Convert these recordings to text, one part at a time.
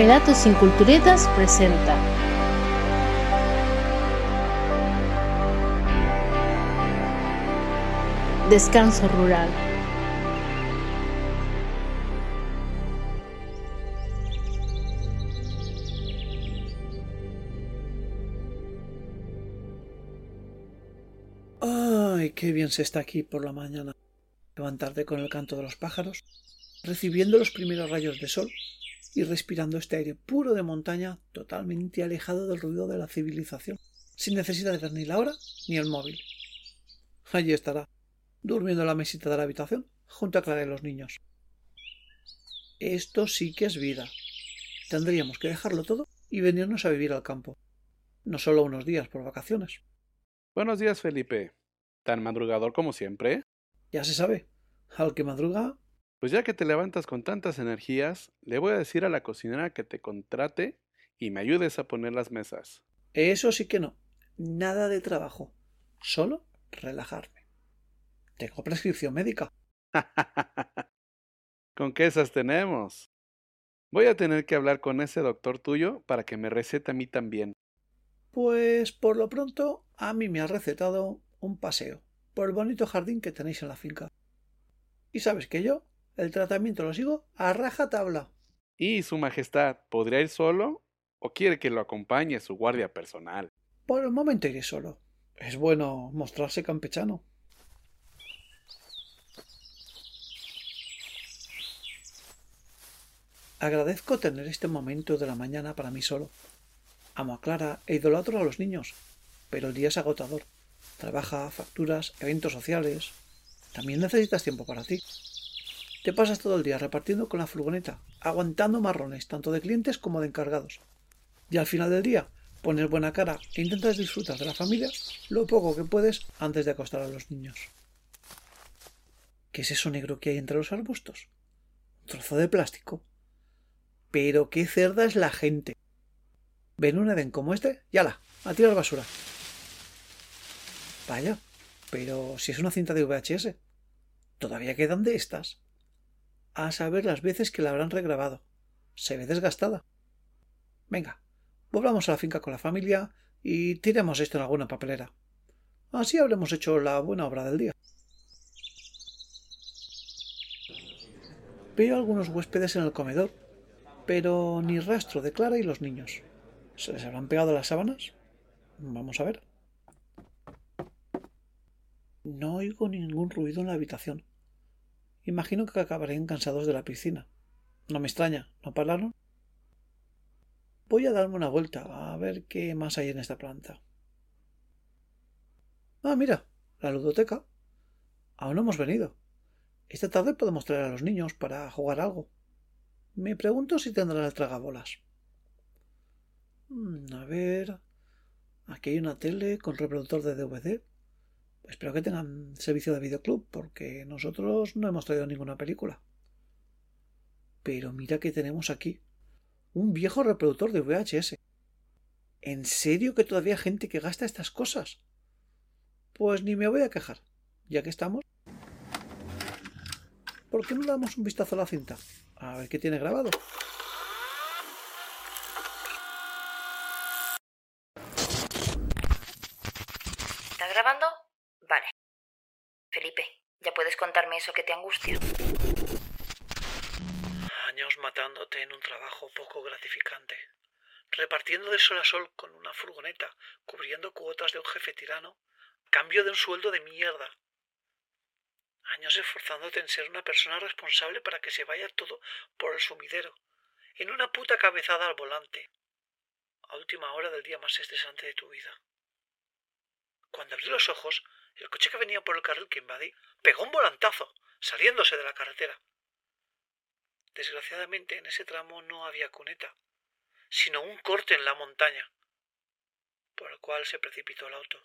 Relatos sin Culturetas presenta Descanso Rural. Ay, qué bien se está aquí por la mañana. Levantarte con el canto de los pájaros, recibiendo los primeros rayos de sol y respirando este aire puro de montaña totalmente alejado del ruido de la civilización, sin necesidad de ver ni la hora ni el móvil. Allí estará, durmiendo en la mesita de la habitación, junto a Clara y los niños. Esto sí que es vida. Tendríamos que dejarlo todo y venirnos a vivir al campo. No solo unos días por vacaciones. Buenos días, Felipe. ¿Tan madrugador como siempre? Ya se sabe. Al que madruga. Pues ya que te levantas con tantas energías, le voy a decir a la cocinera que te contrate y me ayudes a poner las mesas. Eso sí que no. Nada de trabajo. Solo relajarme. Tengo prescripción médica. ¿Con qué esas tenemos? Voy a tener que hablar con ese doctor tuyo para que me recete a mí también. Pues por lo pronto a mí me ha recetado un paseo por el bonito jardín que tenéis en la finca. Y sabes que yo el tratamiento lo sigo a raja tabla. ¿Y su majestad podría ir solo o quiere que lo acompañe su guardia personal? Por el momento iré solo. Es bueno mostrarse campechano. Agradezco tener este momento de la mañana para mí solo. Amo a Clara e idolatro a los niños, pero el día es agotador. Trabaja, facturas, eventos sociales. También necesitas tiempo para ti. Te pasas todo el día repartiendo con la furgoneta, aguantando marrones tanto de clientes como de encargados. Y al final del día pones buena cara e intentas disfrutar de la familia lo poco que puedes antes de acostar a los niños. ¿Qué es eso negro que hay entre los arbustos? Un trozo de plástico. Pero qué cerda es la gente. Ven un Edén como este, la, a tirar basura. Vaya, pero si es una cinta de VHS, todavía quedan de estas. A saber las veces que la habrán regrabado. Se ve desgastada. Venga, volvamos a la finca con la familia y tiremos esto en alguna papelera. Así habremos hecho la buena obra del día. Veo algunos huéspedes en el comedor, pero ni rastro de Clara y los niños. ¿Se les habrán pegado las sábanas? Vamos a ver. No oigo ningún ruido en la habitación. Imagino que acabarían cansados de la piscina. No me extraña, ¿no pararon? Voy a darme una vuelta a ver qué más hay en esta planta. Ah, mira, la ludoteca. Aún no hemos venido. Esta tarde podemos traer a los niños para jugar algo. Me pregunto si tendrán el tragabolas. Mm, a ver. Aquí hay una tele con reproductor de DVD. Espero que tengan servicio de videoclub, porque nosotros no hemos traído ninguna película. Pero mira que tenemos aquí. Un viejo reproductor de VHS. ¿En serio que todavía hay gente que gasta estas cosas? Pues ni me voy a quejar, ya que estamos. ¿Por qué no damos un vistazo a la cinta? A ver qué tiene grabado. ¿Estás grabando? Felipe, ¿ya puedes contarme eso que te angustia? Años matándote en un trabajo poco gratificante. Repartiendo de sol a sol con una furgoneta, cubriendo cuotas de un jefe tirano, cambio de un sueldo de mierda. Años esforzándote en ser una persona responsable para que se vaya todo por el sumidero, en una puta cabezada al volante, a última hora del día más estresante de tu vida. Cuando abrí los ojos, el coche que venía por el carril que invadí pegó un volantazo, saliéndose de la carretera. Desgraciadamente en ese tramo no había cuneta, sino un corte en la montaña, por el cual se precipitó el auto.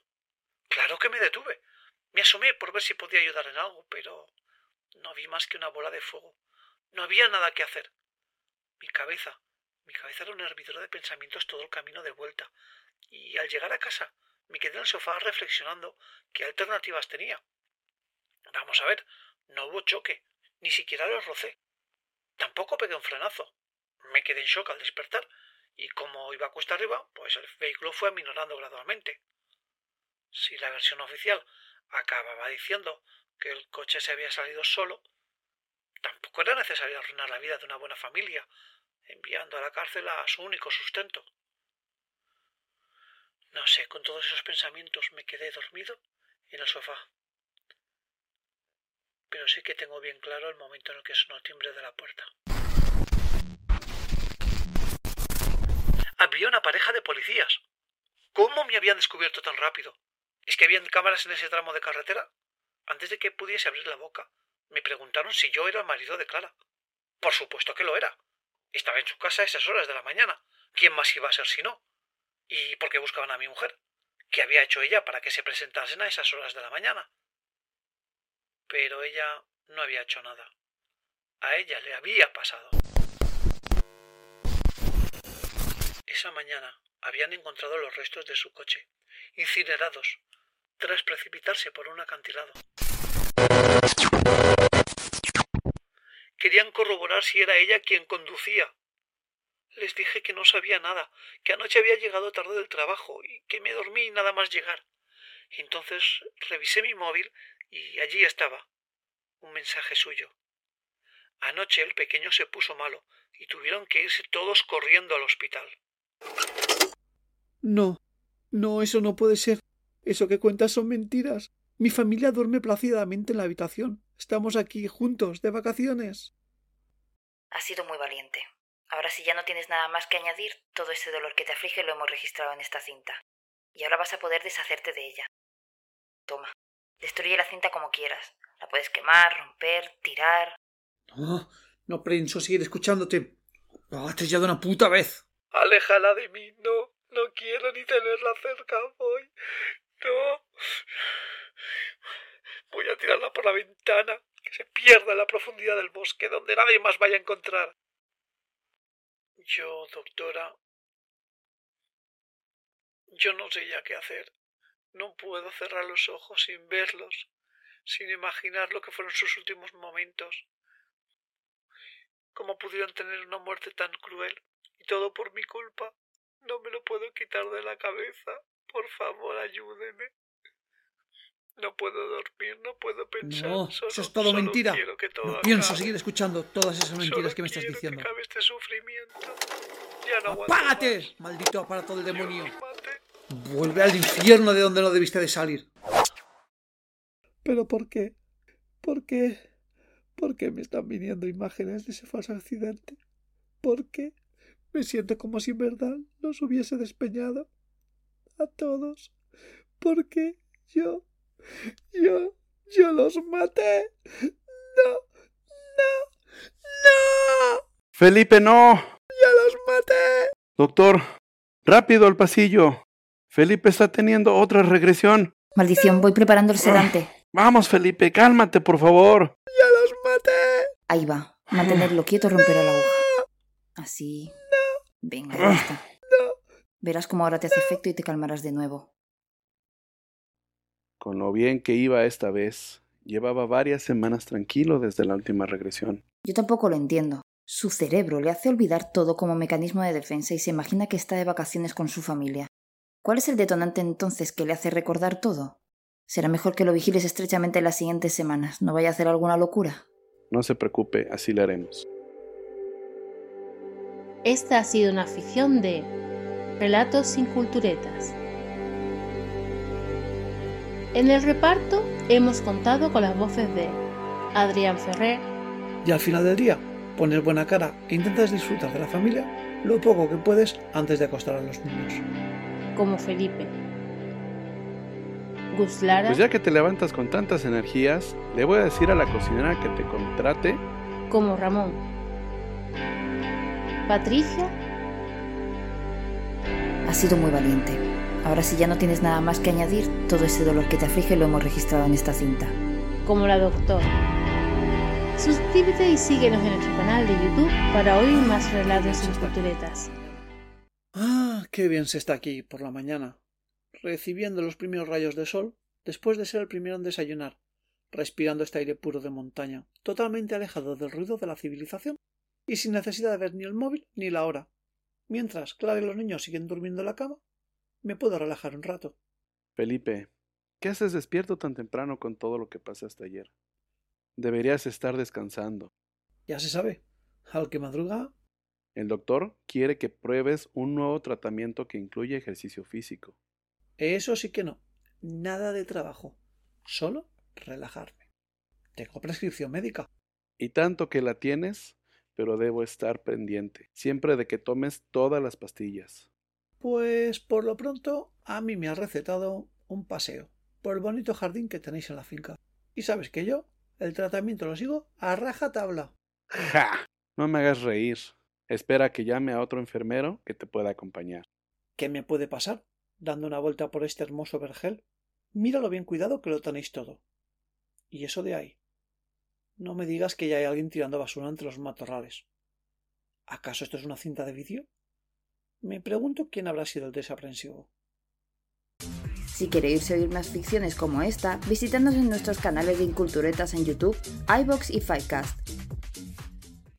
Claro que me detuve. Me asomé por ver si podía ayudar en algo, pero no vi más que una bola de fuego. No había nada que hacer. Mi cabeza, mi cabeza era un hervidero de pensamientos todo el camino de vuelta, y al llegar a casa me quedé en el sofá reflexionando qué alternativas tenía. Vamos a ver, no hubo choque, ni siquiera lo rocé. Tampoco pegué un frenazo. Me quedé en shock al despertar y como iba a cuesta arriba, pues el vehículo fue aminorando gradualmente. Si la versión oficial acababa diciendo que el coche se había salido solo, tampoco era necesario arruinar la vida de una buena familia, enviando a la cárcel a su único sustento. No sé, con todos esos pensamientos me quedé dormido en el sofá. Pero sí que tengo bien claro el momento en el que sonó el timbre de la puerta. Había una pareja de policías. ¿Cómo me habían descubierto tan rápido? ¿Es que habían cámaras en ese tramo de carretera? Antes de que pudiese abrir la boca, me preguntaron si yo era el marido de Clara. Por supuesto que lo era. Estaba en su casa a esas horas de la mañana. ¿Quién más iba a ser si no? ¿Y por qué buscaban a mi mujer? ¿Qué había hecho ella para que se presentasen a esas horas de la mañana? Pero ella no había hecho nada. A ella le había pasado. Esa mañana habían encontrado los restos de su coche, incinerados, tras precipitarse por un acantilado. Querían corroborar si era ella quien conducía. Les dije que no sabía nada, que anoche había llegado tarde del trabajo y que me dormí nada más llegar. Entonces revisé mi móvil y allí estaba un mensaje suyo. Anoche el pequeño se puso malo y tuvieron que irse todos corriendo al hospital. No, no, eso no puede ser. Eso que cuentas son mentiras. Mi familia duerme plácidamente en la habitación. Estamos aquí juntos, de vacaciones. Has sido muy valiente. Ahora si ya no tienes nada más que añadir, todo ese dolor que te aflige lo hemos registrado en esta cinta. Y ahora vas a poder deshacerte de ella. Toma, destruye la cinta como quieras. La puedes quemar, romper, tirar. No, no pienso seguir escuchándote. Hazte ya de una puta vez. Aléjala de mí, no. No quiero ni tenerla cerca, voy. No. Voy a tirarla por la ventana, que se pierda en la profundidad del bosque, donde nadie más vaya a encontrar. Yo, doctora. Yo no sé ya qué hacer. No puedo cerrar los ojos sin verlos, sin imaginar lo que fueron sus últimos momentos. ¿Cómo pudieron tener una muerte tan cruel? Y todo por mi culpa. No me lo puedo quitar de la cabeza. Por favor, ayúdeme. No puedo dormir, no puedo pensar. No, solo, eso es todo mentira. que todo No pienso seguir escuchando todas esas mentiras Solo que me estás diciendo. Que acabe este sufrimiento. Ya no ¡Apágate! más. ¡Maldito aparato del demonio! Vuelve al infierno de donde no debiste de salir. ¿Pero por qué? ¿Por qué? ¿Por qué me están viniendo imágenes de ese falso accidente? ¿Por qué? Me siento como si en verdad los hubiese despeñado. A todos. ¿Por qué? Yo. Yo. Yo los maté. No. No. No. Felipe, no. Yo los maté. Doctor, rápido al pasillo. Felipe está teniendo otra regresión. Maldición, voy preparando el sedante. Vamos, Felipe, cálmate, por favor. Yo los maté. Ahí va. Mantenerlo quieto romperá la aguja. Así. Venga, ya está. Verás cómo ahora te hace efecto y te calmarás de nuevo. Con lo bien que iba esta vez, llevaba varias semanas tranquilo desde la última regresión. Yo tampoco lo entiendo. Su cerebro le hace olvidar todo como mecanismo de defensa y se imagina que está de vacaciones con su familia. ¿Cuál es el detonante entonces que le hace recordar todo? Será mejor que lo vigiles estrechamente en las siguientes semanas. ¿No vaya a hacer alguna locura? No se preocupe, así le haremos. Esta ha sido una ficción de Relatos sin culturetas. En el reparto hemos contado con las voces de Adrián Ferrer, Y al final del día, pones buena cara e intentas disfrutar de la familia lo poco que puedes antes de acostar a los niños. como Felipe, Gus Lara, Pues ya que te levantas con tantas energías, le voy a decir a la cocinera que te contrate. como Ramón, Patricia, Has sido muy valiente. Ahora si ya no tienes nada más que añadir, todo ese dolor que te aflige lo hemos registrado en esta cinta. como la doctora. Suscríbete y síguenos en nuestro canal de YouTube para oír más relatos sin culturetas. Ah, qué bien se está aquí por la mañana, recibiendo los primeros rayos de sol después de ser el primero en desayunar, respirando este aire puro de montaña, totalmente alejado del ruido de la civilización. y sin necesidad de ver ni el móvil ni la hora. Mientras Clara y los niños siguen durmiendo en la cama, me puedo relajar un rato. Felipe, ¿qué haces despierto tan temprano con todo lo que pasa hasta ayer? Deberías estar descansando. Ya se sabe, al que madruga. El doctor quiere que pruebes un nuevo tratamiento que incluye ejercicio físico. Eso sí que no. Nada de trabajo. Solo relajarme. Tengo prescripción médica. Y tanto que la tienes, pero debo estar pendiente, siempre de que tomes todas las pastillas. Pues por lo pronto a mí me ha recetado un paseo por el bonito jardín que tenéis en la finca. Y sabes que yo el tratamiento lo sigo a raja tabla. ¡Ja! No me hagas reír. Espera que llame a otro enfermero que te pueda acompañar. ¿Qué me puede pasar? Dando una vuelta por este hermoso vergel. Míralo bien cuidado que lo tenéis todo. ¿Y eso de ahí? No me digas que ya hay alguien tirando basura entre los matorrales. ¿Acaso esto es una cinta de vídeo? Me pregunto quién habrá sido el desaprensivo. Si queréis oír más ficciones como esta, visitadnos en nuestros canales de Inculturetas en YouTube, iBox y Fivecast.